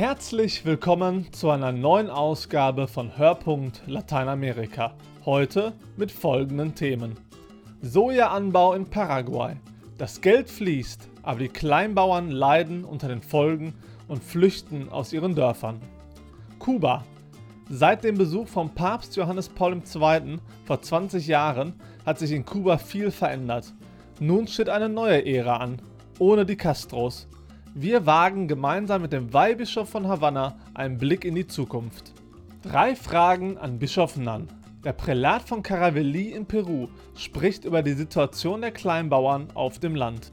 Herzlich willkommen zu einer neuen Ausgabe von Hörpunkt Lateinamerika. Heute mit folgenden Themen. Sojaanbau in Paraguay. Das Geld fließt, aber die Kleinbauern leiden unter den Folgen und flüchten aus ihren Dörfern. Kuba. Seit dem Besuch von Papst Johannes Paul II. vor 20 Jahren hat sich in Kuba viel verändert. Nun steht eine neue Ära an, ohne die Castros. Wir wagen gemeinsam mit dem Weihbischof von Havanna einen Blick in die Zukunft. Drei Fragen an Bischof Nan. Der Prälat von Caravelí in Peru spricht über die Situation der Kleinbauern auf dem Land.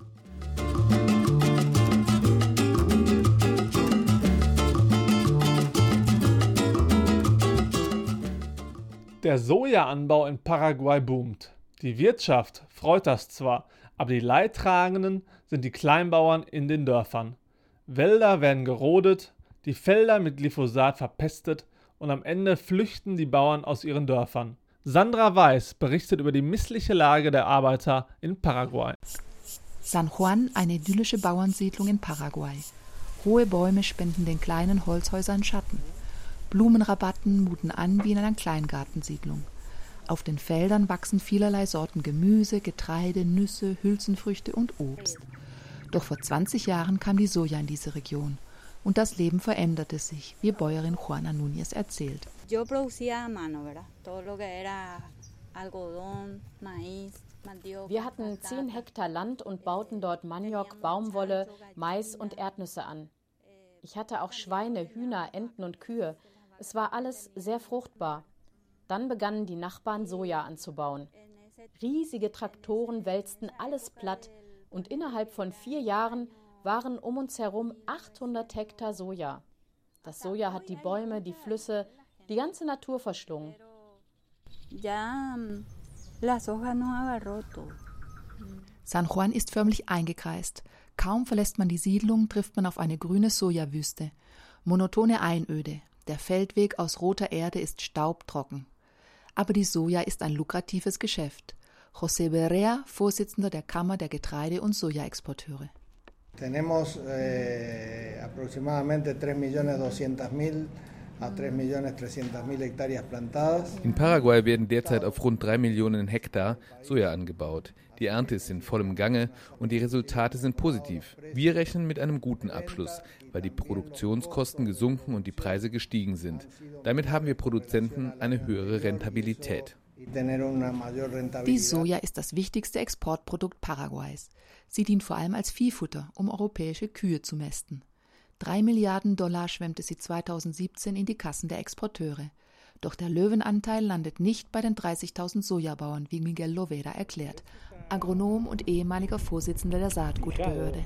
Der Sojaanbau in Paraguay boomt. Die Wirtschaft freut das zwar, aber die Leidtragenden sind die Kleinbauern in den Dörfern. Wälder werden gerodet, die Felder mit Glyphosat verpestet und am Ende flüchten die Bauern aus ihren Dörfern. Sandra Weiß berichtet über die missliche Lage der Arbeiter in Paraguay. San Juan, eine idyllische Bauernsiedlung in Paraguay. Hohe Bäume spenden den kleinen Holzhäusern Schatten. Blumenrabatten muten an wie in einer Kleingartensiedlung. Auf den Feldern wachsen vielerlei Sorten Gemüse, Getreide, Nüsse, Hülsenfrüchte und Obst. Doch vor 20 Jahren kam die Soja in diese Region. Und das Leben veränderte sich, wie Bäuerin Juana Núñez erzählt. Wir hatten 10 Hektar Land und bauten dort Maniok, Baumwolle, Mais und Erdnüsse an. Ich hatte auch Schweine, Hühner, Enten und Kühe. Es war alles sehr fruchtbar. Dann begannen die Nachbarn Soja anzubauen. Riesige Traktoren wälzten alles platt und innerhalb von vier Jahren waren um uns herum 800 Hektar Soja. Das Soja hat die Bäume, die Flüsse, die ganze Natur verschlungen. San Juan ist förmlich eingekreist. Kaum verlässt man die Siedlung, trifft man auf eine grüne Sojawüste. Monotone Einöde. Der Feldweg aus roter Erde ist staubtrocken aber die Soja ist ein lukratives Geschäft. José Berrea, Vorsitzender der Kammer der Getreide- und Sojaexporteure. Tenemos eh, aproximadamente 3.200.000 in Paraguay werden derzeit auf rund 3 Millionen Hektar Soja angebaut. Die Ernte ist in vollem Gange und die Resultate sind positiv. Wir rechnen mit einem guten Abschluss, weil die Produktionskosten gesunken und die Preise gestiegen sind. Damit haben wir Produzenten eine höhere Rentabilität. Die Soja ist das wichtigste Exportprodukt Paraguays. Sie dient vor allem als Viehfutter, um europäische Kühe zu mästen. Drei Milliarden Dollar schwemmte sie 2017 in die Kassen der Exporteure. Doch der Löwenanteil landet nicht bei den 30.000 Sojabauern, wie Miguel Lovera erklärt, Agronom und ehemaliger Vorsitzender der Saatgutbehörde.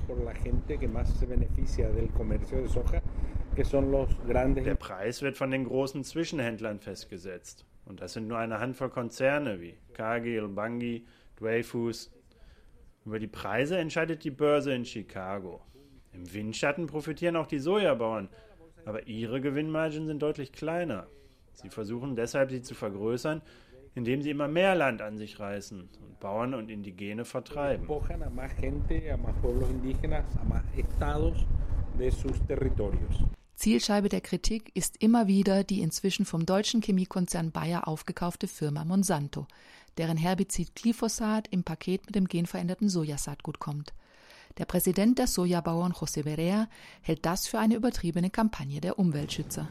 Der Preis wird von den großen Zwischenhändlern festgesetzt. Und das sind nur eine Handvoll Konzerne wie Cargill, Bungie, Dreyfus. Über die Preise entscheidet die Börse in Chicago. Im Windschatten profitieren auch die Sojabauern, aber ihre Gewinnmargen sind deutlich kleiner. Sie versuchen deshalb, sie zu vergrößern, indem sie immer mehr Land an sich reißen und Bauern und Indigene vertreiben. Zielscheibe der Kritik ist immer wieder die inzwischen vom deutschen Chemiekonzern Bayer aufgekaufte Firma Monsanto, deren Herbizid Glyphosat im Paket mit dem genveränderten Sojasaatgut kommt. Der Präsident der Sojabauern José Berea hält das für eine übertriebene Kampagne der Umweltschützer.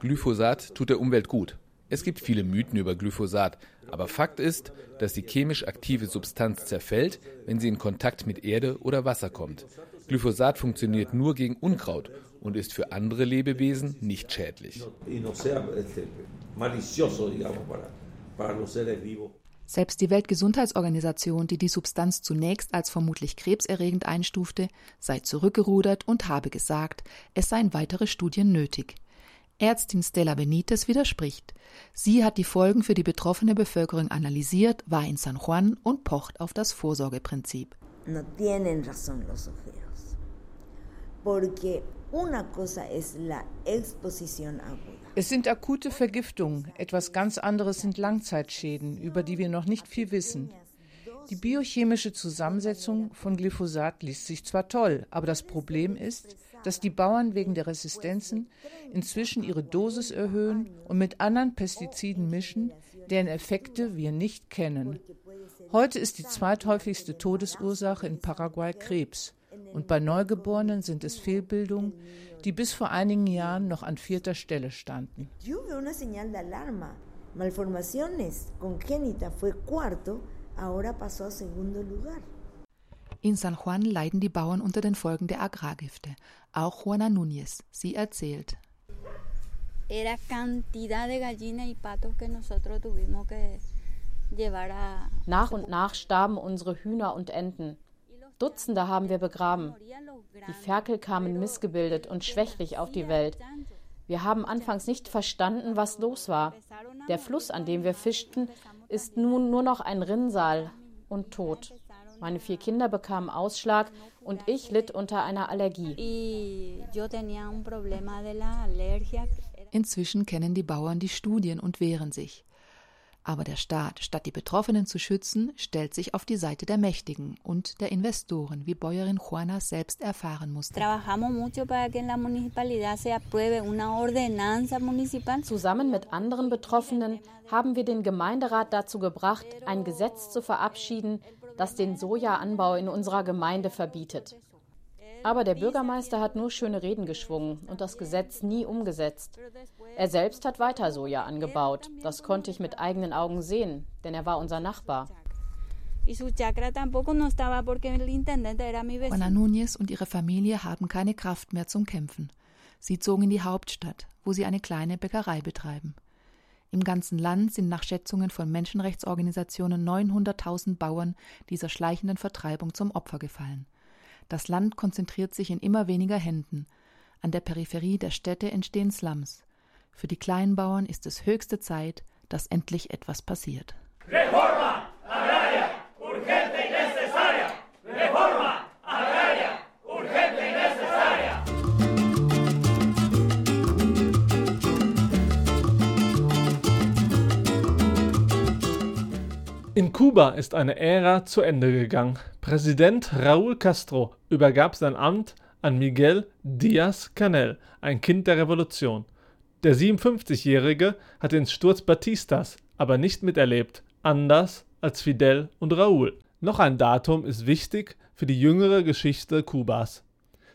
Glyphosat tut der Umwelt gut. Es gibt viele Mythen über Glyphosat, aber Fakt ist, dass die chemisch aktive Substanz zerfällt, wenn sie in Kontakt mit Erde oder Wasser kommt. Glyphosat funktioniert nur gegen Unkraut und ist für andere Lebewesen nicht schädlich. Selbst die Weltgesundheitsorganisation, die die Substanz zunächst als vermutlich krebserregend einstufte, sei zurückgerudert und habe gesagt, es seien weitere Studien nötig. Ärztin Stella Benitez widerspricht. Sie hat die Folgen für die betroffene Bevölkerung analysiert, war in San Juan und pocht auf das Vorsorgeprinzip. No tienen razón los ojeros. Porque una cosa es la exposición aguda. Es sind akute Vergiftungen, etwas ganz anderes sind Langzeitschäden, über die wir noch nicht viel wissen. Die biochemische Zusammensetzung von Glyphosat liest sich zwar toll, aber das Problem ist, dass die Bauern wegen der Resistenzen inzwischen ihre Dosis erhöhen und mit anderen Pestiziden mischen, deren Effekte wir nicht kennen. Heute ist die zweithäufigste Todesursache in Paraguay Krebs und bei Neugeborenen sind es Fehlbildungen, die bis vor einigen Jahren noch an vierter Stelle standen. In San Juan leiden die Bauern unter den Folgen der Agrargifte. Auch Juana Núñez. Sie erzählt. Era cantidad de gallinas y patos que nosotros tuvimos que llevar a. Nach und nach starben unsere Hühner und Enten. Dutzende haben wir begraben. Die Ferkel kamen missgebildet und schwächlich auf die Welt. Wir haben anfangs nicht verstanden, was los war. Der Fluss, an dem wir fischten, ist nun nur noch ein Rinnsal und tot. Meine vier Kinder bekamen Ausschlag und ich litt unter einer Allergie. Inzwischen kennen die Bauern die Studien und wehren sich. Aber der Staat, statt die Betroffenen zu schützen, stellt sich auf die Seite der Mächtigen und der Investoren, wie Bäuerin Juana selbst erfahren musste. Zusammen mit anderen Betroffenen haben wir den Gemeinderat dazu gebracht, ein Gesetz zu verabschieden, das den Sojaanbau in unserer Gemeinde verbietet. Aber der Bürgermeister hat nur schöne Reden geschwungen und das Gesetz nie umgesetzt. Er selbst hat weiter Soja angebaut. Das konnte ich mit eigenen Augen sehen, denn er war unser Nachbar. Juana Núñez und ihre Familie haben keine Kraft mehr zum Kämpfen. Sie zogen in die Hauptstadt, wo sie eine kleine Bäckerei betreiben. Im ganzen Land sind nach Schätzungen von Menschenrechtsorganisationen 900.000 Bauern dieser schleichenden Vertreibung zum Opfer gefallen. Das Land konzentriert sich in immer weniger Händen. An der Peripherie der Städte entstehen Slums. Für die Kleinbauern ist es höchste Zeit, dass endlich etwas passiert. Reforma In Kuba ist eine Ära zu Ende gegangen. Präsident Raúl Castro übergab sein Amt an Miguel Díaz-Canel, ein Kind der Revolution. Der 57-Jährige hat den Sturz Batistas aber nicht miterlebt, anders als Fidel und Raúl. Noch ein Datum ist wichtig für die jüngere Geschichte Kubas.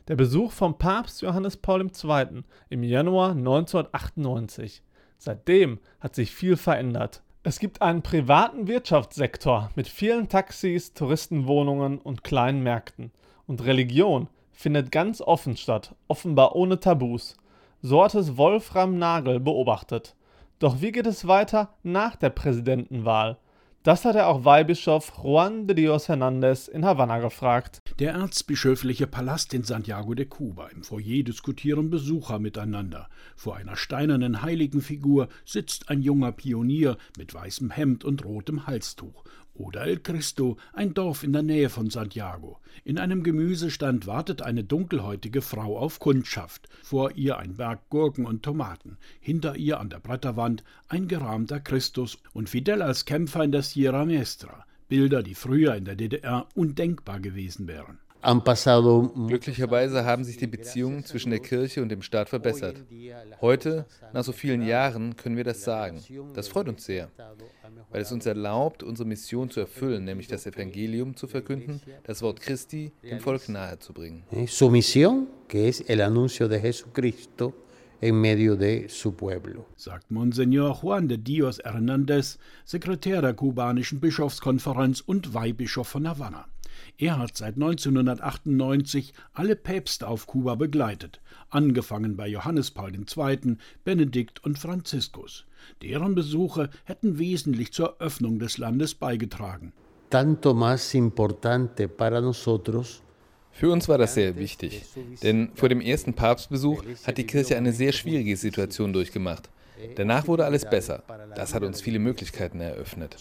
Der Besuch von Papst Johannes Paul II. im Januar 1998. Seitdem hat sich viel verändert. Es gibt einen privaten Wirtschaftssektor mit vielen Taxis, Touristenwohnungen und kleinen Märkten. Und Religion findet ganz offen statt, offenbar ohne Tabus. So hat es Wolfram Nagel beobachtet. Doch wie geht es weiter nach der Präsidentenwahl? Das hat er auch Weihbischof Juan de Dios Hernández in Havanna gefragt. Der erzbischöfliche Palast in Santiago de Cuba. Im Foyer diskutieren Besucher miteinander. Vor einer steinernen Heiligenfigur sitzt ein junger Pionier mit weißem Hemd und rotem Halstuch oder El Cristo, ein Dorf in der Nähe von Santiago. In einem Gemüsestand wartet eine dunkelhäutige Frau auf Kundschaft. Vor ihr ein Berg Gurken und Tomaten. Hinter ihr an der Bretterwand ein gerahmter Christus und Fidel als Kämpfer in der Sierra Maestra. Bilder, die früher in der DDR undenkbar gewesen wären. Glücklicherweise haben sich die Beziehungen zwischen der Kirche und dem Staat verbessert. Heute, nach so vielen Jahren, können wir das sagen. Das freut uns sehr, weil es uns erlaubt, unsere Mission zu erfüllen, nämlich das Evangelium zu verkünden, das Wort Christi dem Volk nahezubringen. Su misión, que es el anuncio de Jesucristo en medio de su pueblo. Sagt Monseñor Juan de Dios Hernández, Sekretär der kubanischen Bischofskonferenz und Weihbischof von Havanna. Er hat seit 1998 alle Päpste auf Kuba begleitet, angefangen bei Johannes Paul II., Benedikt und Franziskus. Deren Besuche hätten wesentlich zur Öffnung des Landes beigetragen. Tanto más importante para nosotros für uns war das sehr wichtig, denn vor dem ersten Papstbesuch hat die Kirche eine sehr schwierige Situation durchgemacht. Danach wurde alles besser. Das hat uns viele Möglichkeiten eröffnet.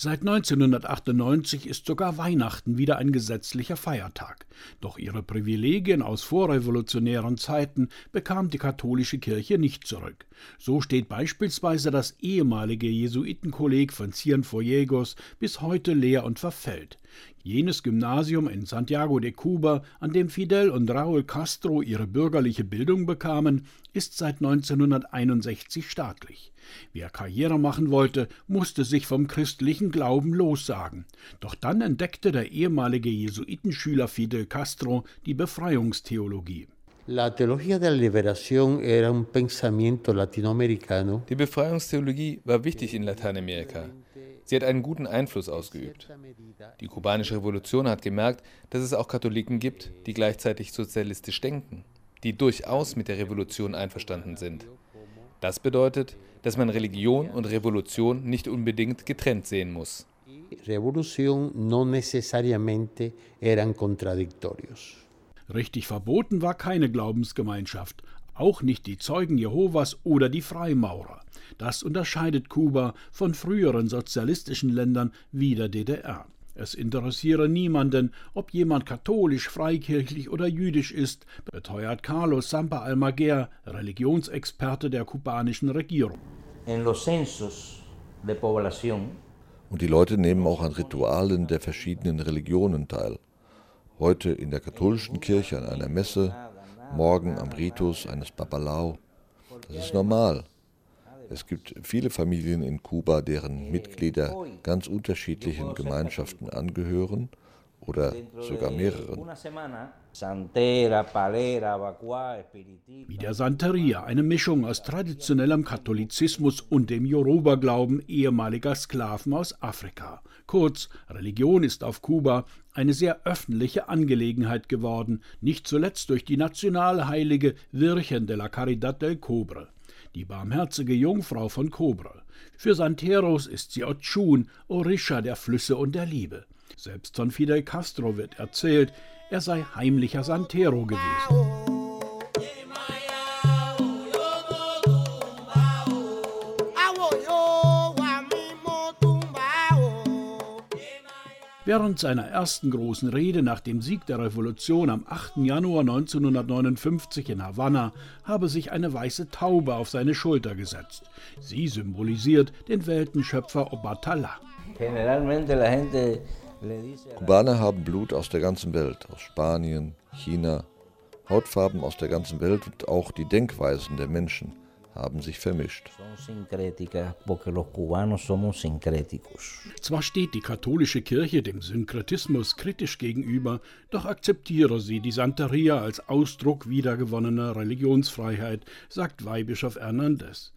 Seit 1998 ist sogar Weihnachten wieder ein gesetzlicher Feiertag. Doch ihre Privilegien aus vorrevolutionären Zeiten bekam die katholische Kirche nicht zurück. So steht beispielsweise das ehemalige Jesuitenkolleg von Cienfuegos bis heute leer und verfällt. Jenes Gymnasium in Santiago de Cuba, an dem Fidel und Raúl Castro ihre bürgerliche Bildung bekamen, ist seit 1961 staatlich. Wer Karriere machen wollte, musste sich vom christlichen Glauben lossagen. Doch dann entdeckte der ehemalige Jesuitenschüler Fidel Castro die Befreiungstheologie. Die Befreiungstheologie war wichtig in Lateinamerika. Sie hat einen guten Einfluss ausgeübt. Die kubanische Revolution hat gemerkt, dass es auch Katholiken gibt, die gleichzeitig sozialistisch denken, die durchaus mit der Revolution einverstanden sind. Das bedeutet, dass man Religion und Revolution nicht unbedingt getrennt sehen muss. Revolution no necesariamente eran contradictorios. Richtig verboten war keine Glaubensgemeinschaft, auch nicht die Zeugen Jehovas oder die Freimaurer. Das unterscheidet Kuba von früheren sozialistischen Ländern wie der DDR. Es interessiere niemanden, ob jemand katholisch, freikirchlich oder jüdisch ist, beteuert Carlos Sampa Almaguer, Religionsexperte der kubanischen Regierung. Und die Leute nehmen auch an Ritualen der verschiedenen Religionen teil. Heute in der katholischen Kirche an einer Messe, morgen am Ritus eines Babalao. Das ist normal. Es gibt viele Familien in Kuba, deren Mitglieder ganz unterschiedlichen Gemeinschaften angehören oder sogar mehreren. Wie der Santeria, eine Mischung aus traditionellem Katholizismus und dem Yoruba-Glauben ehemaliger Sklaven aus Afrika. Kurz, Religion ist auf Kuba eine sehr öffentliche Angelegenheit geworden, nicht zuletzt durch die nationalheilige Virgen de la Caridad del Cobre die barmherzige Jungfrau von Kobre. Für Santeros ist sie Ochun, Orisha der Flüsse und der Liebe. Selbst von Fidel Castro wird erzählt, er sei heimlicher Santero gewesen. Während seiner ersten großen Rede nach dem Sieg der Revolution am 8. Januar 1959 in Havanna habe sich eine weiße Taube auf seine Schulter gesetzt. Sie symbolisiert den Weltenschöpfer Obatala. Kubaner haben Blut aus der ganzen Welt, aus Spanien, China, Hautfarben aus der ganzen Welt und auch die Denkweisen der Menschen haben sich vermischt. Zwar steht die katholische Kirche dem Synkretismus kritisch gegenüber, doch akzeptiere sie die Santeria als Ausdruck wiedergewonnener Religionsfreiheit, sagt Weihbischof Hernandez.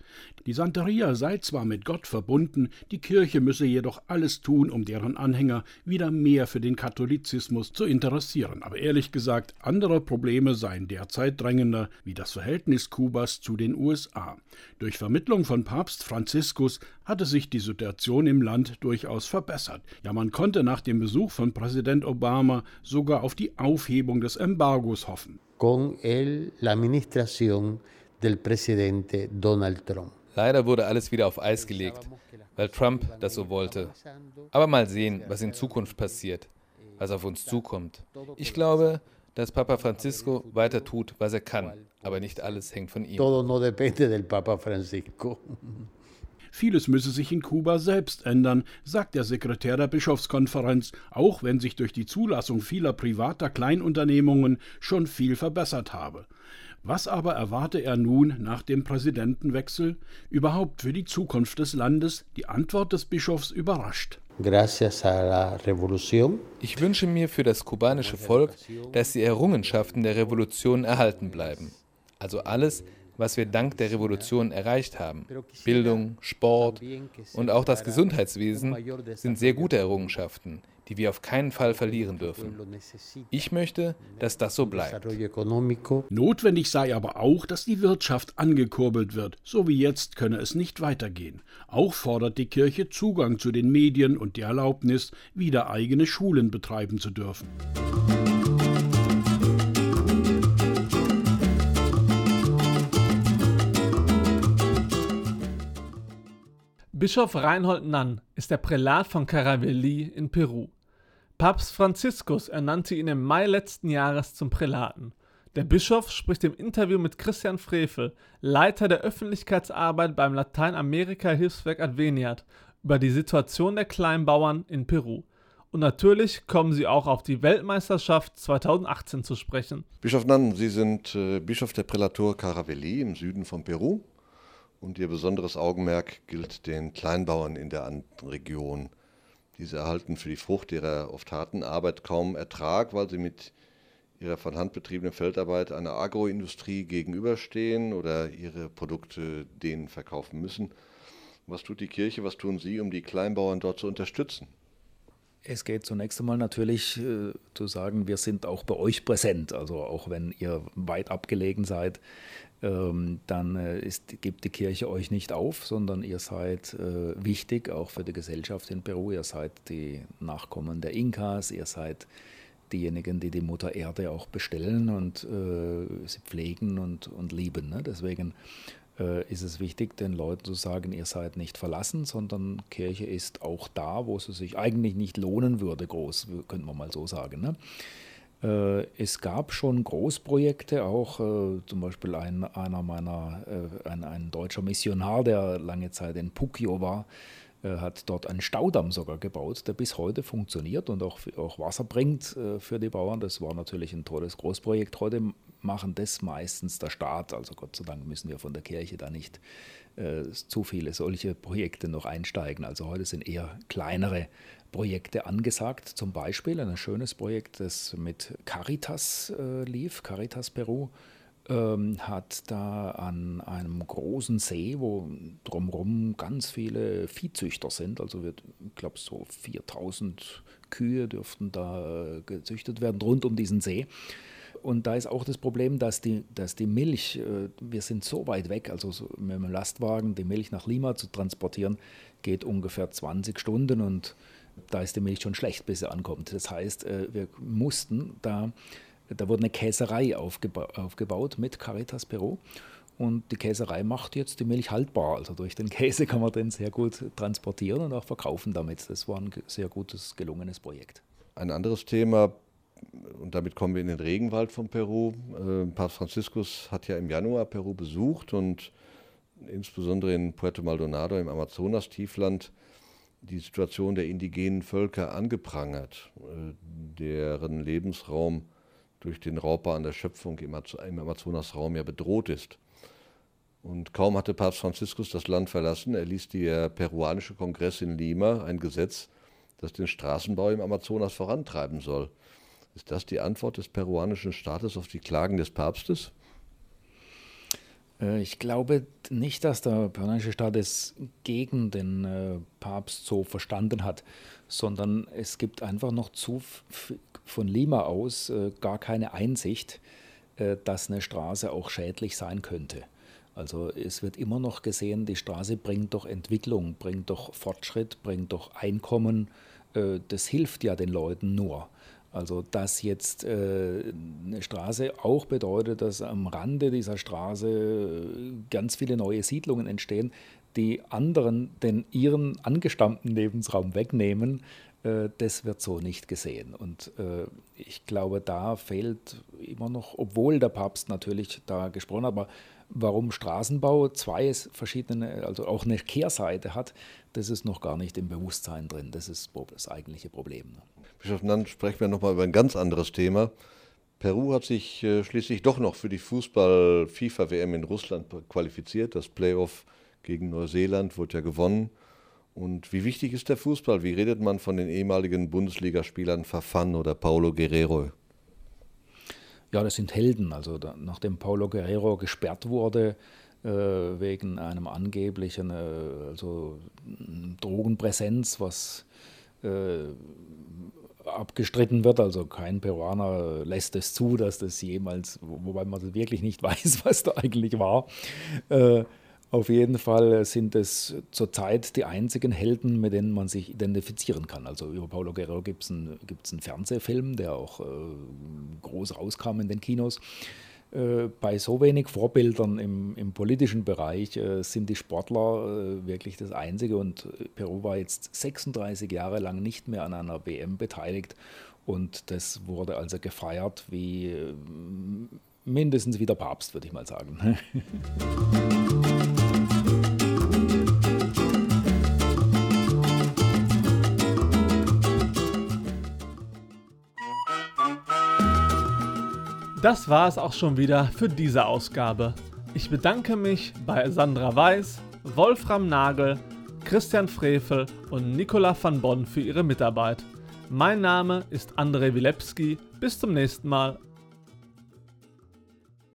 Die Santeria sei zwar mit Gott verbunden, die Kirche müsse jedoch alles tun, um deren Anhänger wieder mehr für den Katholizismus zu interessieren. Aber ehrlich gesagt, andere Probleme seien derzeit drängender, wie das Verhältnis Kubas zu den USA. Durch Vermittlung von Papst Franziskus hatte sich die Situation im Land durchaus verbessert. Ja, man konnte nach dem Besuch von Präsident Obama sogar auf die Aufhebung des Embargos hoffen. Con el, la del presidente Donald Trump. Leider wurde alles wieder auf Eis gelegt, weil Trump das so wollte. Aber mal sehen, was in Zukunft passiert, was auf uns zukommt. Ich glaube, dass Papa Francisco weiter tut, was er kann, aber nicht alles hängt von ihm. Todo no depende del Papa Francisco. Vieles müsse sich in Kuba selbst ändern, sagt der Sekretär der Bischofskonferenz, auch wenn sich durch die Zulassung vieler privater Kleinunternehmungen schon viel verbessert habe. Was aber erwarte er nun nach dem Präsidentenwechsel? Überhaupt für die Zukunft des Landes? Die Antwort des Bischofs überrascht. Ich wünsche mir für das kubanische Volk, dass die Errungenschaften der Revolution erhalten bleiben. Also alles, was wir dank der Revolution erreicht haben. Bildung, Sport und auch das Gesundheitswesen sind sehr gute Errungenschaften, die wir auf keinen Fall verlieren dürfen. Ich möchte, dass das so bleibt. Notwendig sei aber auch, dass die Wirtschaft angekurbelt wird. So wie jetzt könne es nicht weitergehen. Auch fordert die Kirche Zugang zu den Medien und die Erlaubnis, wieder eigene Schulen betreiben zu dürfen. Bischof Reinhold Nann ist der Prälat von Caravelí in Peru. Papst Franziskus ernannte ihn im Mai letzten Jahres zum Prälaten. Der Bischof spricht im Interview mit Christian Frevel, Leiter der Öffentlichkeitsarbeit beim Lateinamerika-Hilfswerk Adveniat, über die Situation der Kleinbauern in Peru. Und natürlich kommen sie auch auf die Weltmeisterschaft 2018 zu sprechen. Bischof Nann, Sie sind äh, Bischof der Prälatur Caravelí im Süden von Peru und Ihr besonderes Augenmerk gilt den Kleinbauern in der Andenregion. Diese erhalten für die Frucht ihrer oft harten Arbeit kaum Ertrag, weil sie mit ihrer von Hand betriebenen Feldarbeit einer Agroindustrie gegenüberstehen oder ihre Produkte denen verkaufen müssen. Was tut die Kirche, was tun Sie, um die Kleinbauern dort zu unterstützen? Es geht zunächst einmal natürlich äh, zu sagen, wir sind auch bei euch präsent. Also auch wenn ihr weit abgelegen seid, ähm, dann äh, ist, gibt die Kirche euch nicht auf, sondern ihr seid äh, wichtig, auch für die Gesellschaft in Peru. Ihr seid die Nachkommen der Inkas, ihr seid diejenigen, die die Mutter Erde auch bestellen und äh, sie pflegen und, und lieben. Ne? Deswegen äh, ist es wichtig, den Leuten zu sagen, ihr seid nicht verlassen, sondern Kirche ist auch da, wo sie sich eigentlich nicht lohnen würde, groß, könnte man mal so sagen. Ne? Äh, es gab schon Großprojekte, auch äh, zum Beispiel ein, einer meiner, äh, ein, ein deutscher Missionar, der lange Zeit in Puccio war, hat dort einen Staudamm sogar gebaut, der bis heute funktioniert und auch, auch Wasser bringt für die Bauern. Das war natürlich ein tolles Großprojekt. Heute machen das meistens der Staat. Also Gott sei Dank müssen wir von der Kirche da nicht äh, zu viele solche Projekte noch einsteigen. Also heute sind eher kleinere Projekte angesagt. Zum Beispiel ein schönes Projekt, das mit Caritas äh, lief, Caritas Peru ähm, hat da an einem großen See, wo drumherum ganz viele Viehzüchter sind, also wird, ich glaube, so 4000 Kühe dürften da äh, gezüchtet werden rund um diesen See. Und da ist auch das Problem, dass die, dass die Milch, äh, wir sind so weit weg, also so mit dem Lastwagen die Milch nach Lima zu transportieren, geht ungefähr 20 Stunden und da ist die Milch schon schlecht, bis sie ankommt. Das heißt, äh, wir mussten da da wurde eine Käserei aufgeba aufgebaut mit Caritas Peru. Und die Käserei macht jetzt die Milch haltbar. Also durch den Käse kann man den sehr gut transportieren und auch verkaufen damit. Das war ein sehr gutes, gelungenes Projekt. Ein anderes Thema, und damit kommen wir in den Regenwald von Peru. Äh, Papst Franziskus hat ja im Januar Peru besucht und insbesondere in Puerto Maldonado im Amazonas-Tiefland die Situation der indigenen Völker angeprangert, äh, deren Lebensraum durch den Raubbau der Schöpfung im Amazonasraum ja bedroht ist. Und kaum hatte Papst Franziskus das Land verlassen, erließ der peruanische Kongress in Lima ein Gesetz, das den Straßenbau im Amazonas vorantreiben soll. Ist das die Antwort des peruanischen Staates auf die Klagen des Papstes? Äh, ich glaube nicht, dass der peruanische Staat es gegen den äh, Papst so verstanden hat, sondern es gibt einfach noch zu von Lima aus äh, gar keine Einsicht, dass eine Straße auch schädlich sein könnte. Also es wird immer noch gesehen, die Straße bringt doch Entwicklung, bringt doch Fortschritt, bringt doch Einkommen. Das hilft ja den Leuten nur. Also dass jetzt äh, eine Straße auch bedeutet, dass am Rande dieser Straße äh, ganz viele neue Siedlungen entstehen, die anderen den ihren angestammten Lebensraum wegnehmen, äh, das wird so nicht gesehen. Und äh, ich glaube, da fehlt immer noch, obwohl der Papst natürlich da gesprochen hat, aber warum Straßenbau zwei verschiedene, also auch eine Kehrseite hat, das ist noch gar nicht im Bewusstsein drin. Das ist das eigentliche Problem. Bischof dann sprechen wir nochmal über ein ganz anderes Thema. Peru hat sich äh, schließlich doch noch für die Fußball-FIFA-WM in Russland qualifiziert. Das Playoff gegen Neuseeland wurde ja gewonnen. Und wie wichtig ist der Fußball? Wie redet man von den ehemaligen Bundesligaspielern Fafan oder Paulo Guerrero? Ja, das sind Helden. Also da, nachdem Paulo Guerrero gesperrt wurde äh, wegen einem angeblichen äh, also Drogenpräsenz, was äh, abgestritten wird. Also kein Peruaner lässt es zu, dass das jemals, wobei man wirklich nicht weiß, was da eigentlich war. Äh, auf jeden Fall sind es zurzeit die einzigen Helden, mit denen man sich identifizieren kann. Also über Paulo Guerrero gibt es einen, einen Fernsehfilm, der auch äh, groß rauskam in den Kinos. äh, bei so wenig Vorbildern im, im politischen Bereich äh, sind die Sportler äh, wirklich das Einzige. Und Peru war jetzt 36 Jahre lang nicht mehr an einer WM beteiligt. Und das wurde also gefeiert wie mindestens wie der Papst, würde ich mal sagen. Das war es auch schon wieder für diese Ausgabe. Ich bedanke mich bei Sandra Weiß, Wolfram Nagel, Christian Frevel und Nicola van Bonn für ihre Mitarbeit. Mein Name ist André Wilepski. Bis zum nächsten Mal.